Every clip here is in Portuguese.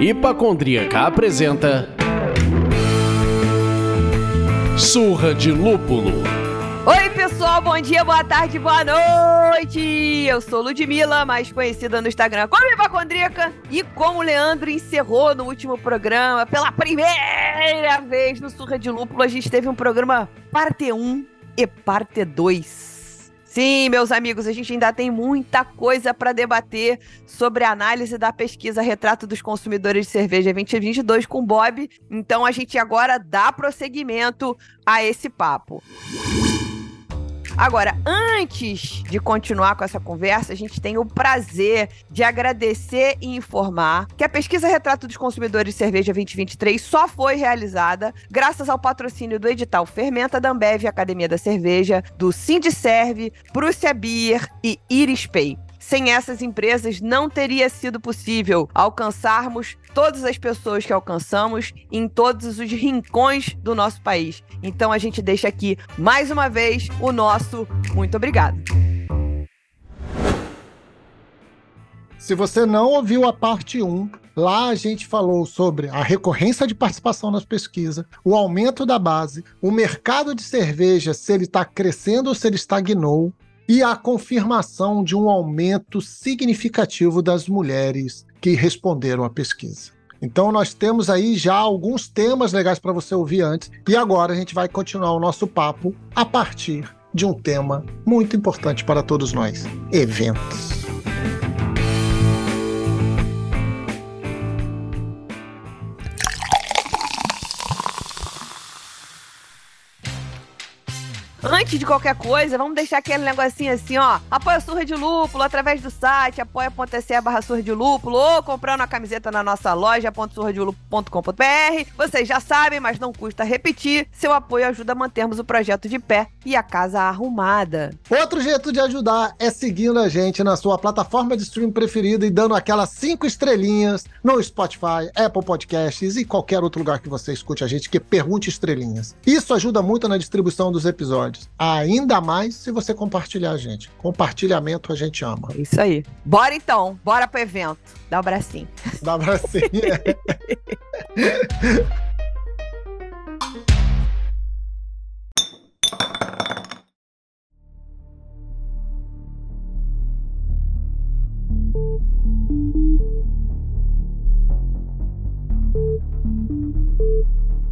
Hipacondríaca apresenta Surra de Lúpulo. Oi, pessoal, bom dia, boa tarde, boa noite! Eu sou Ludmilla, mais conhecida no Instagram como Hipacondríaca, e como o Leandro encerrou no último programa, pela primeira vez no Surra de Lúpulo, a gente teve um programa parte 1 e parte 2. Sim, meus amigos, a gente ainda tem muita coisa para debater sobre a análise da pesquisa Retrato dos Consumidores de Cerveja 2022 com Bob. Então a gente agora dá prosseguimento a esse papo. Agora, antes de continuar com essa conversa, a gente tem o prazer de agradecer e informar que a pesquisa Retrato dos Consumidores de Cerveja 2023 só foi realizada graças ao patrocínio do edital Fermenta da Ambev Academia da Cerveja, do Sindicerve, Prússia Beer e Iris Pay. Sem essas empresas, não teria sido possível alcançarmos todas as pessoas que alcançamos em todos os rincões do nosso país. Então a gente deixa aqui mais uma vez o nosso muito obrigado. Se você não ouviu a parte 1, lá a gente falou sobre a recorrência de participação nas pesquisas, o aumento da base, o mercado de cerveja, se ele está crescendo ou se ele estagnou, e a confirmação de um aumento significativo das mulheres que responderam à pesquisa. Então nós temos aí já alguns temas legais para você ouvir antes e agora a gente vai continuar o nosso papo a partir de um tema muito importante para todos nós: eventos. Antes de qualquer coisa, vamos deixar aquele negocinho assim, ó. Apoia Surra de Lúpulo através do site apoia.se barra Surra de Lúpulo ou comprando a camiseta na nossa loja surradilúpulo.com.br. Vocês já sabem, mas não custa repetir. Seu apoio ajuda a mantermos o projeto de pé e a casa arrumada. Outro jeito de ajudar é seguindo a gente na sua plataforma de stream preferida e dando aquelas cinco estrelinhas no Spotify, Apple Podcasts e qualquer outro lugar que você escute a gente que pergunte estrelinhas. Isso ajuda muito na distribuição dos episódios episódios. Ainda mais se você compartilhar gente. Compartilhamento a gente ama. Isso aí. Bora então, bora pro evento. Dá um bracinho. Dá um bracinho.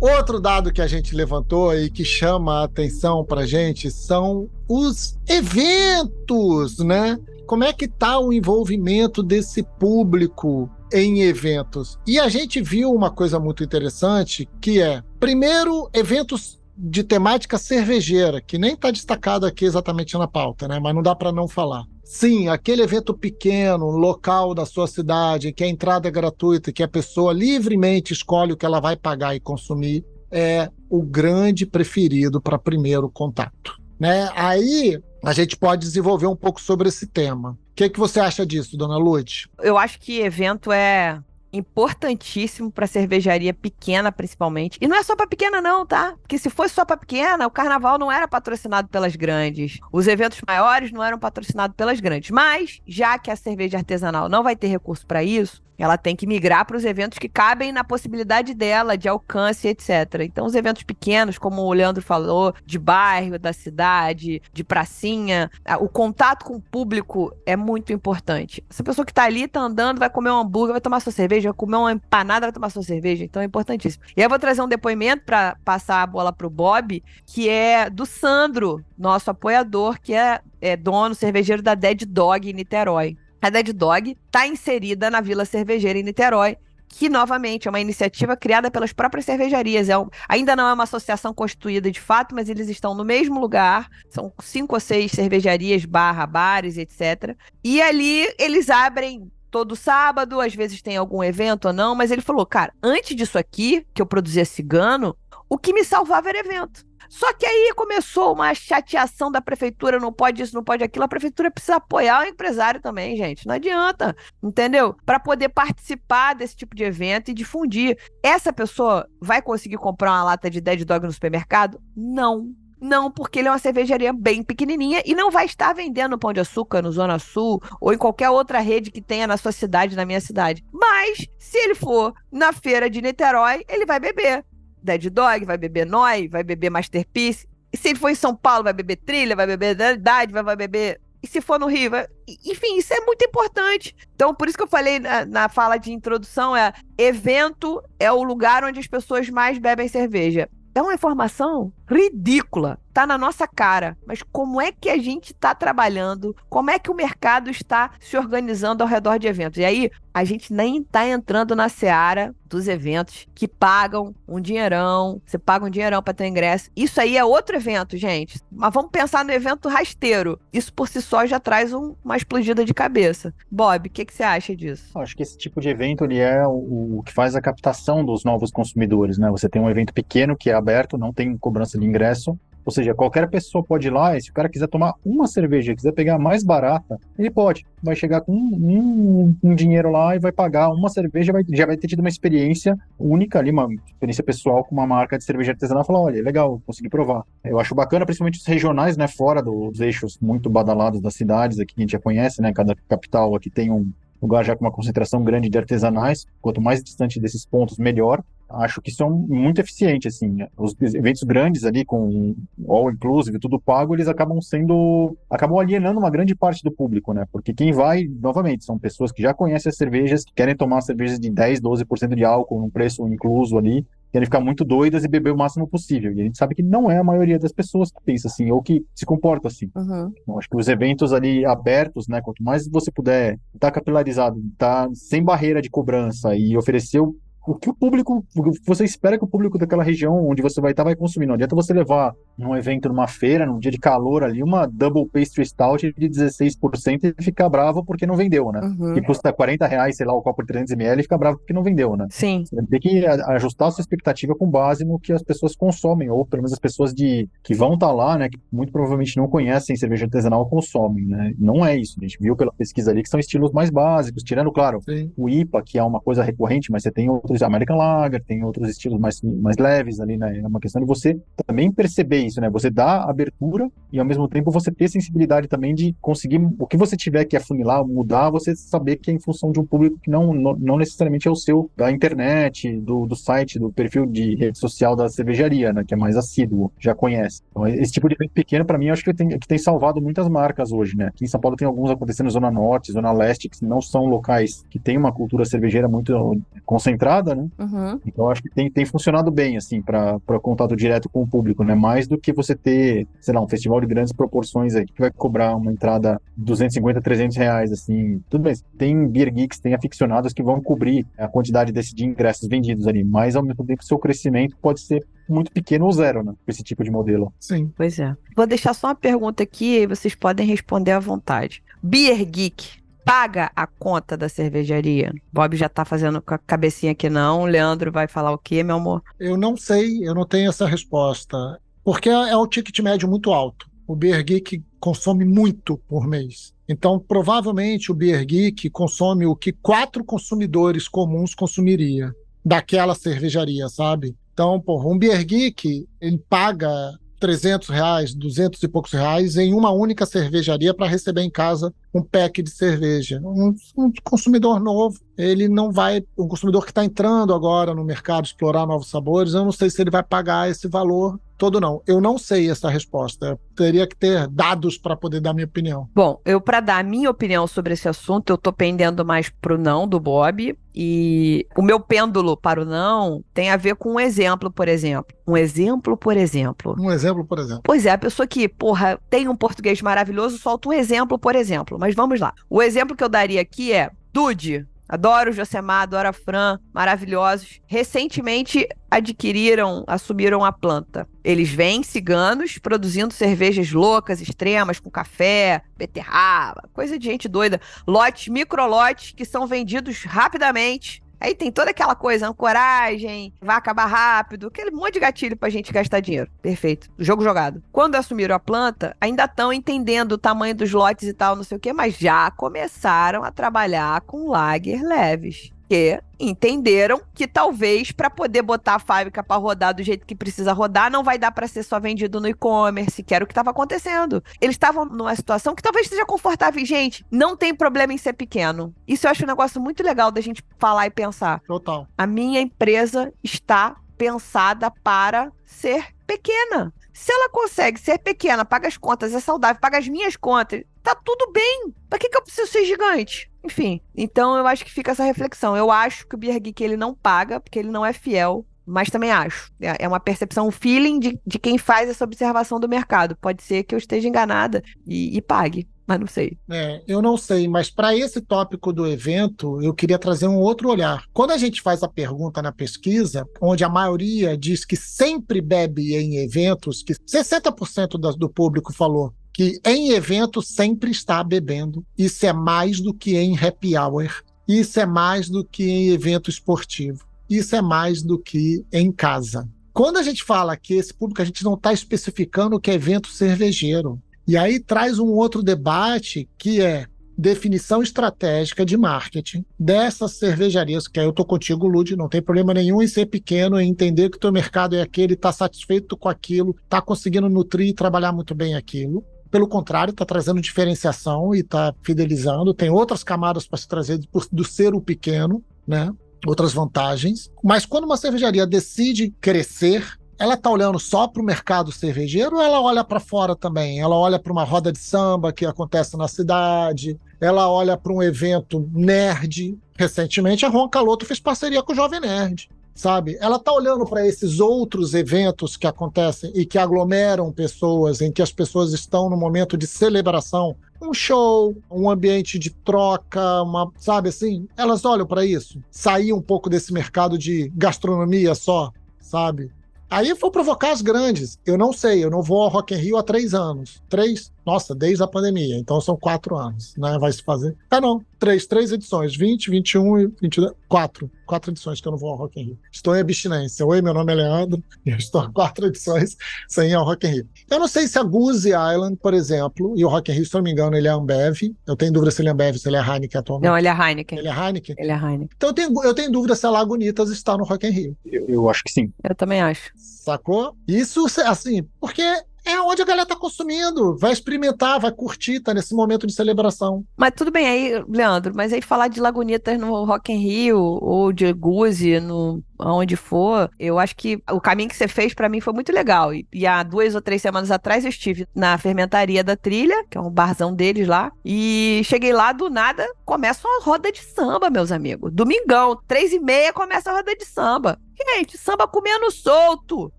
Outro dado que a gente levantou e que chama a atenção para gente são os eventos, né? Como é que está o envolvimento desse público em eventos? E a gente viu uma coisa muito interessante, que é, primeiro, eventos de temática cervejeira, que nem está destacado aqui exatamente na pauta, né? Mas não dá para não falar. Sim, aquele evento pequeno, local da sua cidade, que a entrada é gratuita, que a pessoa livremente escolhe o que ela vai pagar e consumir, é o grande preferido para primeiro contato. Né? Aí a gente pode desenvolver um pouco sobre esse tema. O que, que você acha disso, dona Lute? Eu acho que evento é importantíssimo para cervejaria pequena, principalmente. E não é só para pequena, não, tá? Porque se fosse só para pequena, o carnaval não era patrocinado pelas grandes. Os eventos maiores não eram patrocinados pelas grandes. Mas, já que a cerveja artesanal não vai ter recurso para isso, ela tem que migrar para os eventos que cabem na possibilidade dela, de alcance, etc. Então, os eventos pequenos, como o Leandro falou, de bairro, da cidade, de pracinha, o contato com o público é muito importante. Essa pessoa que está ali, está andando, vai comer um hambúrguer, vai tomar sua cerveja, vai comer uma empanada, vai tomar sua cerveja. Então, é importantíssimo. E eu vou trazer um depoimento para passar a bola para o Bob, que é do Sandro, nosso apoiador, que é, é dono cervejeiro da Dead Dog em Niterói. A Dead Dog está inserida na Vila Cervejeira em Niterói, que novamente é uma iniciativa criada pelas próprias cervejarias. É um, ainda não é uma associação constituída de fato, mas eles estão no mesmo lugar. São cinco ou seis cervejarias, barra, bares, etc. E ali eles abrem todo sábado, às vezes tem algum evento ou não, mas ele falou, cara, antes disso aqui, que eu produzia cigano, o que me salvava era evento. Só que aí começou uma chateação da prefeitura, não pode isso, não pode aquilo. A prefeitura precisa apoiar o empresário também, gente. Não adianta, entendeu? Para poder participar desse tipo de evento e difundir. Essa pessoa vai conseguir comprar uma lata de Dead Dog no supermercado? Não. Não, porque ele é uma cervejaria bem pequenininha e não vai estar vendendo pão de açúcar no Zona Sul ou em qualquer outra rede que tenha na sua cidade, na minha cidade. Mas, se ele for na feira de Niterói, ele vai beber. Dead Dog, vai beber Noi, vai beber Masterpiece. E se ele for em São Paulo, vai beber Trilha, vai beber Idade, vai beber e se for no Rio, vai... enfim, isso é muito importante. Então, por isso que eu falei na, na, fala de introdução, é evento é o lugar onde as pessoas mais bebem cerveja. É uma informação ridícula, tá na nossa cara. Mas como é que a gente está trabalhando? Como é que o mercado está se organizando ao redor de eventos? E aí, a gente nem está entrando na seara dos eventos que pagam um dinheirão. Você paga um dinheirão para ter ingresso. Isso aí é outro evento, gente. Mas vamos pensar no evento rasteiro. Isso por si só já traz um, uma explodida de cabeça. Bob, o que, que, você acha disso? Acho que esse tipo de evento ele é o, o que faz a captação dos novos consumidores, né? Você tem um evento pequeno que é aberto, não tem cobrança de ingresso. Ou seja, qualquer pessoa pode ir lá e se o cara quiser tomar uma cerveja, quiser pegar mais barata, ele pode. Vai chegar com um, um, um dinheiro lá e vai pagar uma cerveja, vai, já vai ter tido uma experiência única ali, uma experiência pessoal com uma marca de cerveja artesanal. Falar, olha, legal, consegui provar. Eu acho bacana, principalmente os regionais, né, fora dos eixos muito badalados das cidades aqui que a gente já conhece, né, cada capital aqui tem um lugar já com uma concentração grande de artesanais. Quanto mais distante desses pontos, melhor acho que são muito eficientes, assim. Os eventos grandes ali, com all inclusive, tudo pago, eles acabam sendo, acabam alienando uma grande parte do público, né? Porque quem vai, novamente, são pessoas que já conhecem as cervejas, que querem tomar cervejas de 10, 12% de álcool, num preço incluso ali, querem ficar muito doidas e beber o máximo possível. E a gente sabe que não é a maioria das pessoas que pensa assim, ou que se comporta assim. Uhum. Então, acho que os eventos ali abertos, né, quanto mais você puder estar tá capilarizado, estar tá sem barreira de cobrança e oferecer o o que o público, você espera que o público daquela região onde você vai estar vai consumir. Não adianta você levar num evento, numa feira, num dia de calor ali, uma double pastry stout de 16% e ficar bravo porque não vendeu, né? Uhum. Que custa 40 reais, sei lá, o copo de 300ml e fica bravo porque não vendeu, né? Sim. Você tem que ajustar a sua expectativa com base no que as pessoas consomem, ou pelo menos as pessoas de, que vão estar lá, né, que muito provavelmente não conhecem cerveja artesanal, consomem, né? Não é isso. A gente viu pela pesquisa ali que são estilos mais básicos, tirando, claro, Sim. o IPA, que é uma coisa recorrente, mas você tem outros American Lager, tem outros estilos mais, mais leves ali, né? É uma questão de você também perceber isso, né? Você dá abertura e ao mesmo tempo você ter sensibilidade também de conseguir o que você tiver que afunilar, mudar, você saber que é em função de um público que não, não, necessariamente é o seu, da internet, do, do site, do perfil de rede social da cervejaria, né? Que é mais assíduo, já conhece. Então, esse tipo de evento pequeno, para mim, acho que tem, que tem salvado muitas marcas hoje, né? Aqui em São Paulo tem alguns acontecendo na Zona Norte, Zona Leste, que não são locais que tem uma cultura cervejeira muito concentrada, né? Uhum. Então, acho que tem, tem funcionado bem, assim, para contato direto com o público, né? Mais do que você ter, sei lá, um festival de grandes proporções aí, que vai cobrar uma entrada de 250, 300 reais, assim. Tudo bem, tem beer geeks, tem aficionados que vão cobrir a quantidade desse de ingressos vendidos ali, mas ao mesmo tempo, seu crescimento pode ser muito pequeno ou zero, né? Com esse tipo de modelo. Sim. Pois é. Vou deixar só uma pergunta aqui e vocês podem responder à vontade. Beer Geek paga a conta da cervejaria? Bob já tá fazendo com a cabecinha aqui não. Leandro vai falar o quê, meu amor? Eu não sei, eu não tenho essa resposta. Porque é um ticket médio muito alto. O Beer Geek consome muito por mês. Então, provavelmente, o Beer Geek consome o que quatro consumidores comuns consumiria daquela cervejaria, sabe? Então, porra, um Beer Geek, ele paga 300 reais, 200 e poucos reais em uma única cervejaria para receber em casa um pack de cerveja. Um, um, consumidor novo, ele não vai. Um consumidor que está entrando agora no mercado explorar novos sabores, eu não sei se ele vai pagar esse valor todo, não. Eu não sei essa resposta. Teria que ter dados para poder dar minha opinião. Bom, eu, para dar a minha opinião sobre esse assunto, eu estou pendendo mais pro não do Bob. E o meu pêndulo para o não tem a ver com um exemplo, por exemplo. Um exemplo, por exemplo. Um exemplo, por exemplo. Pois é, a pessoa que, porra, tem um português maravilhoso, solta um exemplo, por exemplo. Mas vamos lá. O exemplo que eu daria aqui é Dude. Adoro o Josemar, adoro a Fran, maravilhosos. Recentemente adquiriram, assumiram a planta. Eles vêm ciganos produzindo cervejas loucas, extremas, com café, beterraba, coisa de gente doida. Lotes, microlotes que são vendidos rapidamente Aí tem toda aquela coisa, ancoragem, vai acabar rápido, aquele monte de gatilho pra gente gastar dinheiro. Perfeito. Jogo jogado. Quando assumiram a planta, ainda estão entendendo o tamanho dos lotes e tal, não sei o quê, mas já começaram a trabalhar com lager leves. Porque entenderam que talvez para poder botar a fábrica para rodar do jeito que precisa rodar, não vai dar para ser só vendido no e-commerce, que era o que estava acontecendo. Eles estavam numa situação que talvez seja confortável. Gente, não tem problema em ser pequeno. Isso eu acho um negócio muito legal da gente falar e pensar. Total. A minha empresa está pensada para ser pequena. Se ela consegue ser pequena, paga as contas, é saudável, paga as minhas contas, tá tudo bem. Pra que, que eu preciso ser gigante? Enfim, então eu acho que fica essa reflexão. Eu acho que o Beer Geek ele não paga, porque ele não é fiel, mas também acho. É, é uma percepção, um feeling de, de quem faz essa observação do mercado. Pode ser que eu esteja enganada e, e pague mas não sei. É, eu não sei, mas para esse tópico do evento, eu queria trazer um outro olhar. Quando a gente faz a pergunta na pesquisa, onde a maioria diz que sempre bebe em eventos, que 60% do, público falou que em evento sempre está bebendo. Isso é mais do que em happy hour. Isso é mais do que em evento esportivo. Isso é mais do que em casa. Quando a gente fala que esse público, a gente não está especificando o que é evento cervejeiro. E aí traz um outro debate que é definição estratégica de marketing dessas cervejarias, que aí eu tô contigo, Lud, não tem problema nenhum em ser pequeno, em entender que o teu mercado é aquele, tá satisfeito com aquilo, tá conseguindo nutrir e trabalhar muito bem aquilo. Pelo contrário, está trazendo diferenciação e está fidelizando. Tem outras camadas para se trazer do ser o pequeno, né? Outras vantagens. Mas quando uma cervejaria decide crescer, ela está olhando só para o mercado cervejeiro ou ela olha para fora também? Ela olha para uma roda de samba que acontece na cidade, ela olha para um evento nerd. Recentemente, a Ron Caloto fez parceria com o Jovem Nerd, sabe? Ela está olhando para esses outros eventos que acontecem e que aglomeram pessoas, em que as pessoas estão no momento de celebração, um show, um ambiente de troca, uma, sabe assim? Elas olham para isso, sair um pouco desse mercado de gastronomia só, sabe? Aí vou provocar as grandes. Eu não sei, eu não vou ao Rock in Rio há três anos. Três? Nossa, desde a pandemia. Então são quatro anos, né? Vai se fazer. Ah, não. Três, três edições. 20, 21 e 22. Quatro. Quatro edições que eu não vou ao Rock in Rio. Estou em abstinência. Oi, meu nome é Leandro. E eu estou há quatro edições sem ir ao Rock in Rio. Eu não sei se a Goose Island, por exemplo, e o Rock in Rio, se não me engano, ele é Ambev. Eu tenho dúvida se ele é Ambev, se ele é Heineken atualmente. Não, ele é Heineken. Ele é Heineken? Ele é Heineken. Então eu tenho, eu tenho dúvida se a Lagunitas está no Rock in Rio. Eu, eu acho que sim. Eu também acho. Sacou? Isso, assim, porque é onde a galera tá consumindo, vai experimentar, vai curtir, tá nesse momento de celebração. Mas tudo bem aí, Leandro, mas aí falar de Lagunitas no Rock in Rio ou de Guzi no aonde for, eu acho que o caminho que você fez para mim foi muito legal. E, e, há duas ou três semanas atrás eu estive na fermentaria da Trilha, que é um barzão deles lá, e cheguei lá do nada, começa uma roda de samba, meus amigos. Domingão, três e meia começa a roda de samba. Gente, samba comendo solto.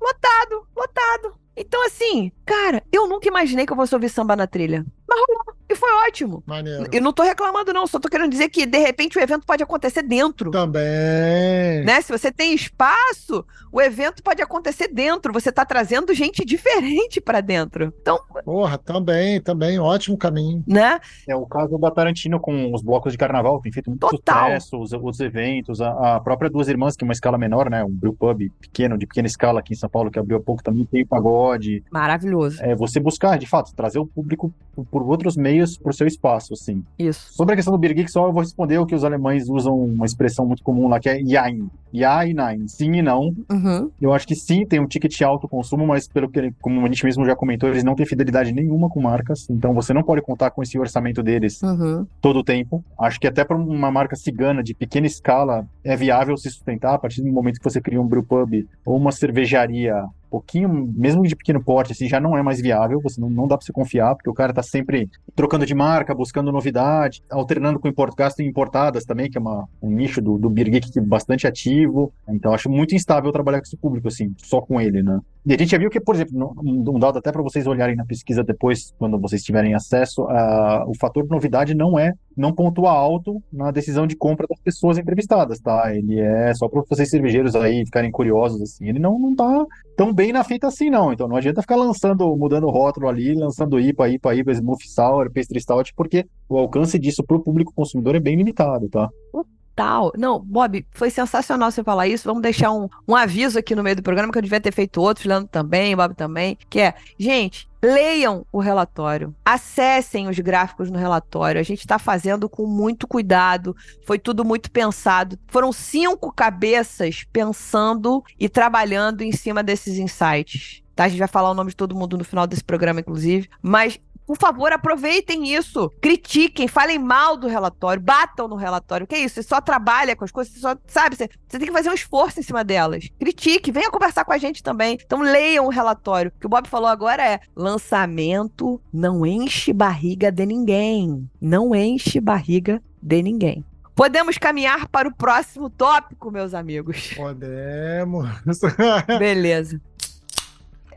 Lotado, lotado. Então, assim, cara, eu nunca imaginei que eu fosse ouvir samba na trilha. Mas rolou. E foi ótimo. Maneiro. Eu não tô reclamando, não. Só tô querendo dizer que, de repente, o evento pode acontecer dentro. Também. Né? Se você tem espaço, o evento pode acontecer dentro. Você tá trazendo gente diferente para dentro. Então. Porra, também, também. Ótimo caminho. Né? É o caso da Tarantino com os blocos de carnaval. Tem feito muito Total. sucesso, os, os eventos. A, a, própria Duas Irmãs, que é uma escala menor, né? Um brew pub pequeno, de pequena escala aqui em São Paulo, que abriu há pouco, também tem pagode. Maravilhoso. É você buscar, de fato, trazer o público por, por outros meios meios para o seu espaço, assim. Isso. Sobre a questão do Beer Geek, só eu vou responder o que os alemães usam uma expressão muito comum lá, que é Jain. Ja e Nein. Sim e não. Uhum. Eu acho que sim, tem um ticket alto consumo, mas pelo que, como a gente mesmo já comentou, eles não têm fidelidade nenhuma com marcas, então você não pode contar com esse orçamento deles uhum. todo o tempo. Acho que até para uma marca cigana de pequena escala é viável se sustentar a partir do momento que você cria um brewpub ou uma cervejaria pouquinho, mesmo de pequeno porte, assim, já não é mais viável, você não, não dá para você confiar, porque o cara tá sempre trocando de marca, buscando novidade, alternando com import, gasto em importadas também, que é uma, um nicho do, do Beer Geek bastante ativo, então acho muito instável trabalhar com esse público, assim, só com ele, né? E a gente já viu que, por exemplo, um dado até para vocês olharem na pesquisa depois, quando vocês tiverem acesso, uh, o fator de novidade não é, não pontua alto na decisão de compra das pessoas entrevistadas, tá? Ele é só para vocês cervejeiros aí ficarem curiosos, assim, ele não, não tá tão bem na fita assim, não. Então não adianta ficar lançando, mudando o rótulo ali, lançando IPA, IPA, IPA, Smooth Sour, Pastry Stout, porque o alcance disso para o público consumidor é bem limitado, tá? Tal. Não, Bob, foi sensacional você falar isso. Vamos deixar um, um aviso aqui no meio do programa que eu devia ter feito outro, Leandro também, Bob também, que é, gente, Leiam o relatório, acessem os gráficos no relatório. A gente está fazendo com muito cuidado, foi tudo muito pensado. Foram cinco cabeças pensando e trabalhando em cima desses insights. Tá? A gente vai falar o nome de todo mundo no final desse programa, inclusive. Mas por favor, aproveitem isso. Critiquem, falem mal do relatório, batam no relatório. Que é isso? Você só trabalha com as coisas, você só, sabe? Você, você tem que fazer um esforço em cima delas. Critique, venha conversar com a gente também. Então leiam o relatório. O que o Bob falou agora é: lançamento não enche barriga de ninguém. Não enche barriga de ninguém. Podemos caminhar para o próximo tópico, meus amigos. Podemos. Beleza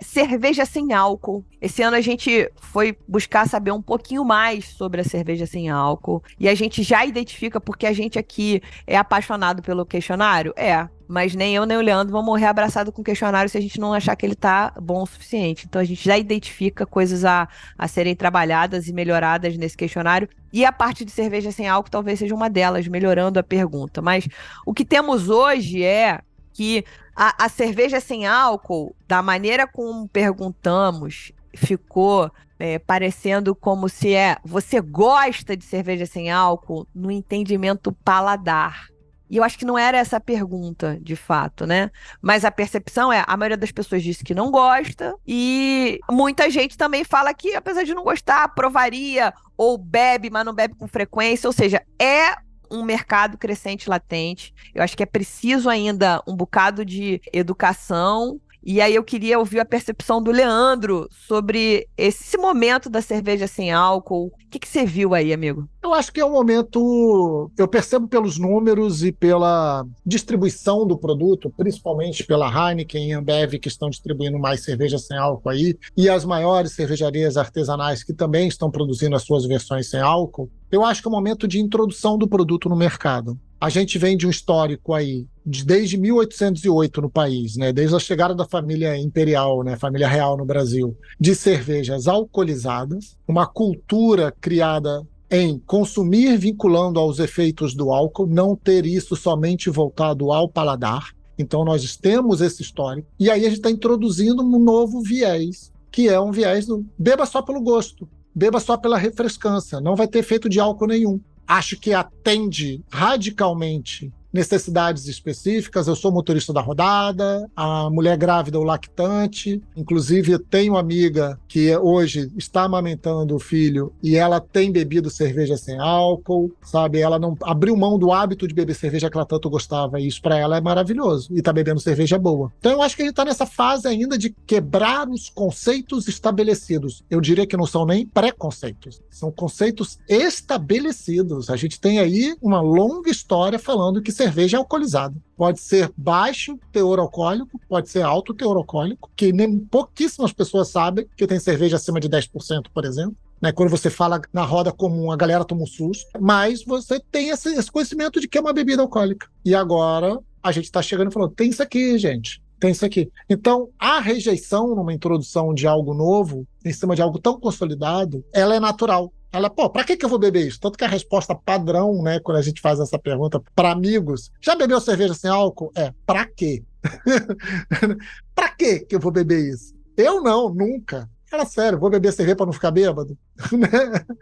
cerveja sem álcool. Esse ano a gente foi buscar saber um pouquinho mais sobre a cerveja sem álcool. E a gente já identifica, porque a gente aqui é apaixonado pelo questionário? É. Mas nem eu nem o Leandro vão morrer abraçado com o questionário se a gente não achar que ele tá bom o suficiente. Então a gente já identifica coisas a, a serem trabalhadas e melhoradas nesse questionário. E a parte de cerveja sem álcool talvez seja uma delas, melhorando a pergunta. Mas o que temos hoje é que a, a cerveja sem álcool, da maneira como perguntamos, ficou é, parecendo como se é você gosta de cerveja sem álcool no entendimento paladar. E eu acho que não era essa a pergunta, de fato, né? Mas a percepção é, a maioria das pessoas disse que não gosta, e muita gente também fala que, apesar de não gostar, provaria ou bebe, mas não bebe com frequência. Ou seja, é um mercado crescente latente. Eu acho que é preciso ainda um bocado de educação. E aí eu queria ouvir a percepção do Leandro sobre esse momento da cerveja sem álcool. O que, que você viu aí, amigo? Eu acho que é um momento. Eu percebo pelos números e pela distribuição do produto, principalmente pela Heineken e Ambev, que estão distribuindo mais cerveja sem álcool aí, e as maiores cervejarias artesanais que também estão produzindo as suas versões sem álcool. Eu acho que é um momento de introdução do produto no mercado. A gente vem de um histórico aí, de, desde 1808 no país, né, desde a chegada da família imperial, né, família real no Brasil, de cervejas alcoolizadas, uma cultura criada em consumir vinculando aos efeitos do álcool, não ter isso somente voltado ao paladar. Então nós temos esse histórico. E aí a gente está introduzindo um novo viés, que é um viés do beba só pelo gosto, beba só pela refrescância, não vai ter efeito de álcool nenhum. Acho que atende radicalmente necessidades específicas. Eu sou motorista da rodada, a mulher grávida ou lactante. Inclusive, tenho uma amiga que hoje está amamentando o filho e ela tem bebido cerveja sem álcool, sabe? Ela não abriu mão do hábito de beber cerveja que ela tanto gostava. E isso para ela é maravilhoso. E tá bebendo cerveja boa. Então, eu acho que a gente está nessa fase ainda de quebrar os conceitos estabelecidos. Eu diria que não são nem preconceitos, são conceitos estabelecidos. A gente tem aí uma longa história falando que cerveja é alcoolizada. Pode ser baixo teor alcoólico, pode ser alto teor alcoólico, que nem pouquíssimas pessoas sabem que tem cerveja acima de 10%, por exemplo. Né, quando você fala na roda comum, a galera toma um susto, mas você tem esse, esse conhecimento de que é uma bebida alcoólica. E agora a gente está chegando e falando: tem isso aqui, gente tem isso aqui. Então, a rejeição numa introdução de algo novo, em cima de algo tão consolidado, ela é natural. Ela, pô, pra que, que eu vou beber isso? Tanto que a resposta padrão, né, quando a gente faz essa pergunta para amigos, já bebeu cerveja sem álcool? É, pra quê? pra quê que eu vou beber isso? Eu não, nunca. Era sério, vou beber cerveja para não ficar bêbado? Né?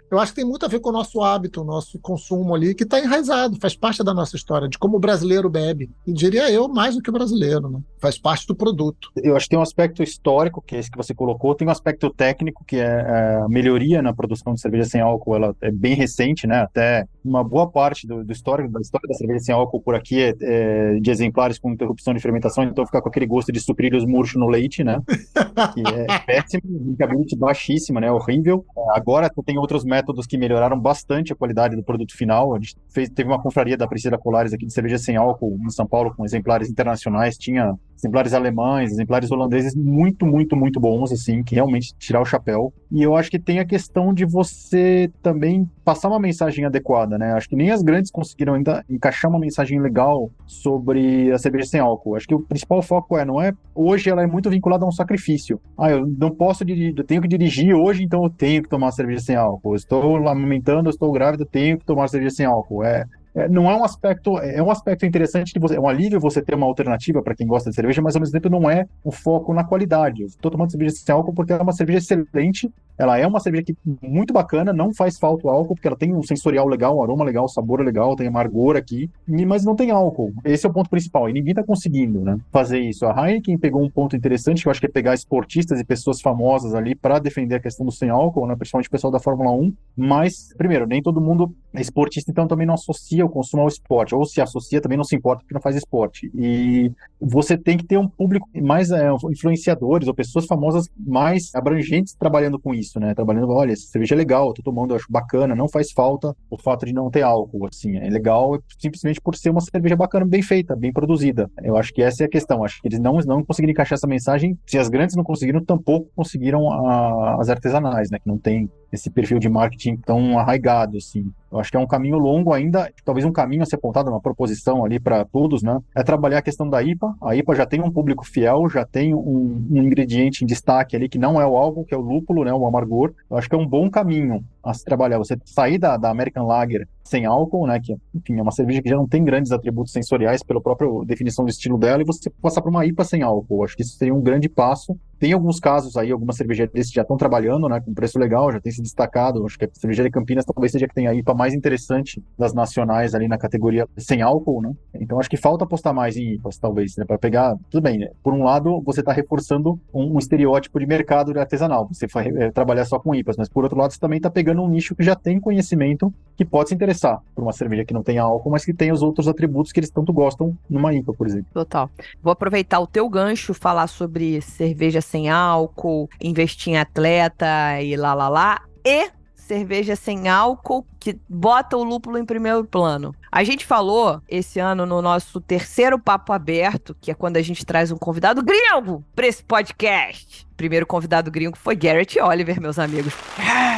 Eu acho que tem muito a ver com o nosso hábito, o nosso consumo ali, que está enraizado, faz parte da nossa história, de como o brasileiro bebe. E diria eu, mais do que o brasileiro, né? faz parte do produto. Eu acho que tem um aspecto histórico, que é esse que você colocou, tem um aspecto técnico, que é, é a melhoria na produção de cerveja sem álcool, ela é bem recente, né? Até uma boa parte do, do histórico, da história da cerveja sem álcool por aqui é, é, de exemplares com interrupção de fermentação, então fica com aquele gosto de sucrilhos murcho no leite, né? que é péssimo, drinkability baixíssima, né? Horrível. Agora tem outros métodos que melhoraram bastante a qualidade do produto final. A gente fez, teve uma confraria da Priscila Colares aqui de cerveja sem álcool em São Paulo com exemplares internacionais. Tinha exemplares alemães, exemplares holandeses muito, muito, muito bons, assim, que realmente tirar o chapéu. E eu acho que tem a questão de você também passar uma mensagem adequada, né? Acho que nem as grandes conseguiram ainda encaixar uma mensagem legal sobre a cerveja sem álcool. Acho que o principal foco é, não é, hoje ela é muito vinculada a um sacrifício. Ah, eu não posso dirigir, eu tenho que dirigir hoje, então eu tenho que tomar cerveja sem álcool. Estou amamentando, eu estou grávida, tenho que tomar cerveja sem álcool. É, não é um aspecto, é um aspecto interessante de você, é um alívio você ter uma alternativa para quem gosta de cerveja, mas ao mesmo tempo não é o foco na qualidade. Eu estou tomando cerveja sem álcool porque é uma cerveja excelente, ela é uma cerveja que, muito bacana, não faz falta o álcool, porque ela tem um sensorial legal, um aroma legal, um sabor legal, tem amargor aqui, mas não tem álcool. Esse é o ponto principal, e ninguém está conseguindo né, fazer isso. A Heineken pegou um ponto interessante, que eu acho que é pegar esportistas e pessoas famosas ali para defender a questão do sem álcool, né, principalmente o pessoal da Fórmula 1, mas, primeiro, nem todo mundo é esportista, então também não associa o consumo ao esporte, ou se associa também não se importa porque não faz esporte. E você tem que ter um público mais é, influenciadores ou pessoas famosas mais abrangentes trabalhando com isso, né? Trabalhando, olha, essa cerveja é legal, eu tô tomando, eu acho bacana, não faz falta o fato de não ter álcool, assim, é legal simplesmente por ser uma cerveja bacana, bem feita, bem produzida. Eu acho que essa é a questão, acho que eles não, não conseguiram encaixar essa mensagem, se as grandes não conseguiram, tampouco conseguiram a, as artesanais, né? Que não tem esse perfil de marketing tão arraigado, assim. Eu acho que é um caminho longo ainda, talvez um caminho a ser apontado, uma proposição ali para todos, né? É trabalhar a questão da IPA. A IPA já tem um público fiel, já tem um, um ingrediente em destaque ali que não é o álcool, que é o lúpulo, né? O amargor. Eu acho que é um bom caminho a se trabalhar. Você sair da, da American Lager sem álcool, né? Que, enfim, é uma cerveja que já não tem grandes atributos sensoriais pela própria definição do estilo dela, e você passar para uma IPA sem álcool. Acho que isso seria um grande passo. Tem alguns casos aí, algumas cervejarias que já estão trabalhando, né? Com preço legal, já tem se destacado. Acho que a cervejaria Campinas talvez seja que tem a IPA mais interessante das nacionais ali na categoria sem álcool, né? Então acho que falta apostar mais em IPAs, talvez, né? Para pegar. Tudo bem, né? por um lado, você está reforçando um, um, estereótipo de mercado artesanal. Você vai é, trabalhar só com IPAs, mas por outro lado, você também está pegando um nicho que já tem conhecimento que pode se interessar interessar por uma cerveja que não tem álcool, mas que tem os outros atributos que eles tanto gostam numa IPA, por exemplo. Total. Vou aproveitar o teu gancho, falar sobre cerveja sem álcool, investir em atleta e lá lá lá. E cerveja sem álcool que bota o lúpulo em primeiro plano. A gente falou esse ano no nosso terceiro papo aberto, que é quando a gente traz um convidado gringo para esse podcast. primeiro convidado gringo foi Garrett Oliver, meus amigos.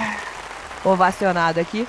Ovacionado aqui.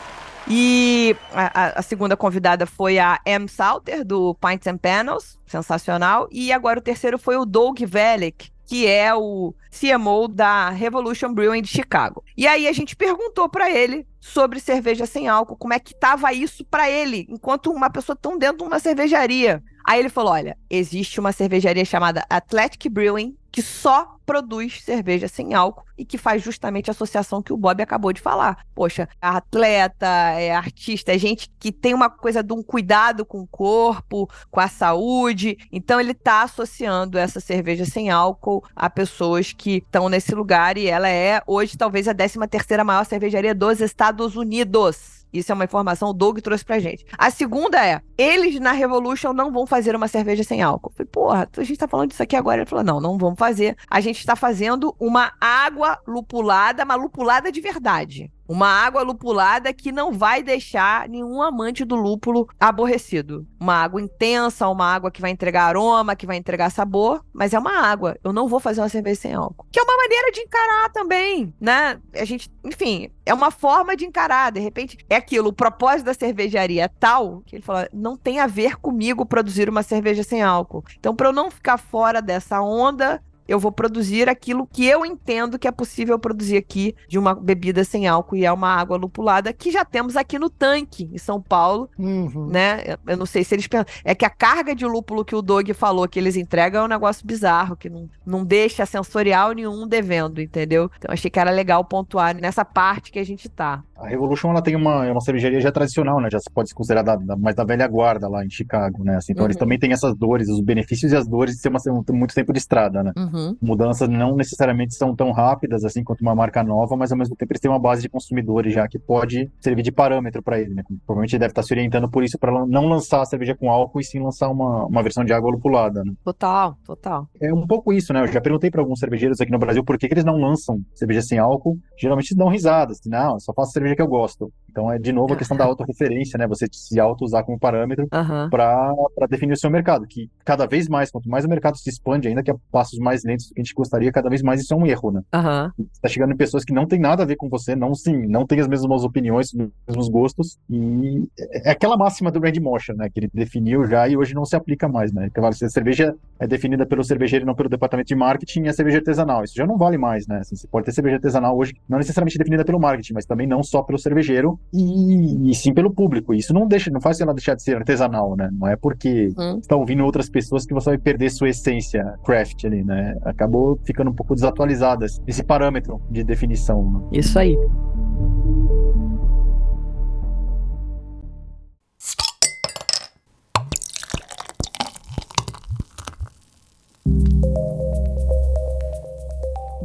E a, a, segunda convidada foi a M. Salter, do Pints and Panels, sensacional. E agora o terceiro foi o Doug Velick, que é o CMO da Revolution Brewing de Chicago. E aí a gente perguntou para ele sobre cerveja sem álcool, como é que tava isso para ele, enquanto uma pessoa tão dentro de uma cervejaria. Aí ele falou: "Olha, existe uma cervejaria chamada Athletic Brewing que só produz cerveja sem álcool e que faz justamente a associação que o Bob acabou de falar. Poxa, é atleta, é artista, é gente que tem uma coisa de um cuidado com o corpo, com a saúde. Então ele está associando essa cerveja sem álcool a pessoas que estão nesse lugar e ela é hoje talvez a 13 terceira maior cervejaria dos Estados Unidos. Isso é uma informação o Doug trouxe pra gente. A segunda é, eles na Revolution não vão fazer uma cerveja sem álcool. Eu falei, porra, a gente tá falando disso aqui agora. Ele falou, não, não vamos fazer. A gente está fazendo uma água lupulada, uma lupulada de verdade. Uma água lupulada que não vai deixar nenhum amante do lúpulo aborrecido. Uma água intensa, uma água que vai entregar aroma, que vai entregar sabor, mas é uma água. Eu não vou fazer uma cerveja sem álcool. Que é uma maneira de encarar também, né? A gente, enfim, é uma forma de encarar. De repente, é aquilo, o propósito da cervejaria é tal que ele fala, não tem a ver comigo produzir uma cerveja sem álcool. Então, para eu não ficar fora dessa onda, eu vou produzir aquilo que eu entendo que é possível produzir aqui de uma bebida sem álcool e é uma água lupulada que já temos aqui no tanque em São Paulo, uhum. né? Eu não sei se eles pensam. É que a carga de lúpulo que o Doug falou que eles entregam é um negócio bizarro, que não, não deixa sensorial nenhum devendo, entendeu? Então achei que era legal pontuar nessa parte que a gente tá. A Revolution ela tem uma, é uma cervejaria já tradicional, né? Já se pode se considerar da, da, mais da velha guarda lá em Chicago, né? Assim, então uhum. eles também têm essas dores, os benefícios e as dores de ser uma, muito tempo de estrada, né? Uhum. Mudanças não necessariamente são tão rápidas assim quanto uma marca nova, mas ao mesmo tempo eles têm uma base de consumidores já que pode servir de parâmetro para ele, né? Provavelmente ele deve estar se orientando por isso para não lançar a cerveja com álcool e sim lançar uma, uma versão de água lupulada, né? Total, total. É um pouco isso, né? Eu já perguntei para alguns cervejeiros aqui no Brasil por que, que eles não lançam cerveja sem álcool. Geralmente dão risadas, assim, não, só faço cerveja que eu gosto. Então é de novo a questão da autorreferência, né? Você se auto-usar como parâmetro uhum. para definir o seu mercado. Que cada vez mais, quanto mais o mercado se expande, ainda que a passos mais lentos do que a gente gostaria, cada vez mais isso é um erro, né? Uhum. Você tá chegando em pessoas que não tem nada a ver com você, não sim, não tem as mesmas opiniões, os mesmos gostos. E é aquela máxima do Randy Motion, né? Que ele definiu já e hoje não se aplica mais, né? Se a cerveja é definida pelo cervejeiro e não pelo departamento de marketing e a cerveja artesanal. Isso já não vale mais, né? Assim, você pode ter cerveja artesanal hoje, não necessariamente definida pelo marketing, mas também não só pelo cervejeiro e, e sim pelo público. Isso não deixa, não faz ela deixar de ser artesanal, né? Não é porque hum. está ouvindo outras pessoas que você vai perder sua essência craft ali, né? Acabou ficando um pouco desatualizada esse parâmetro de definição. Né? Isso aí.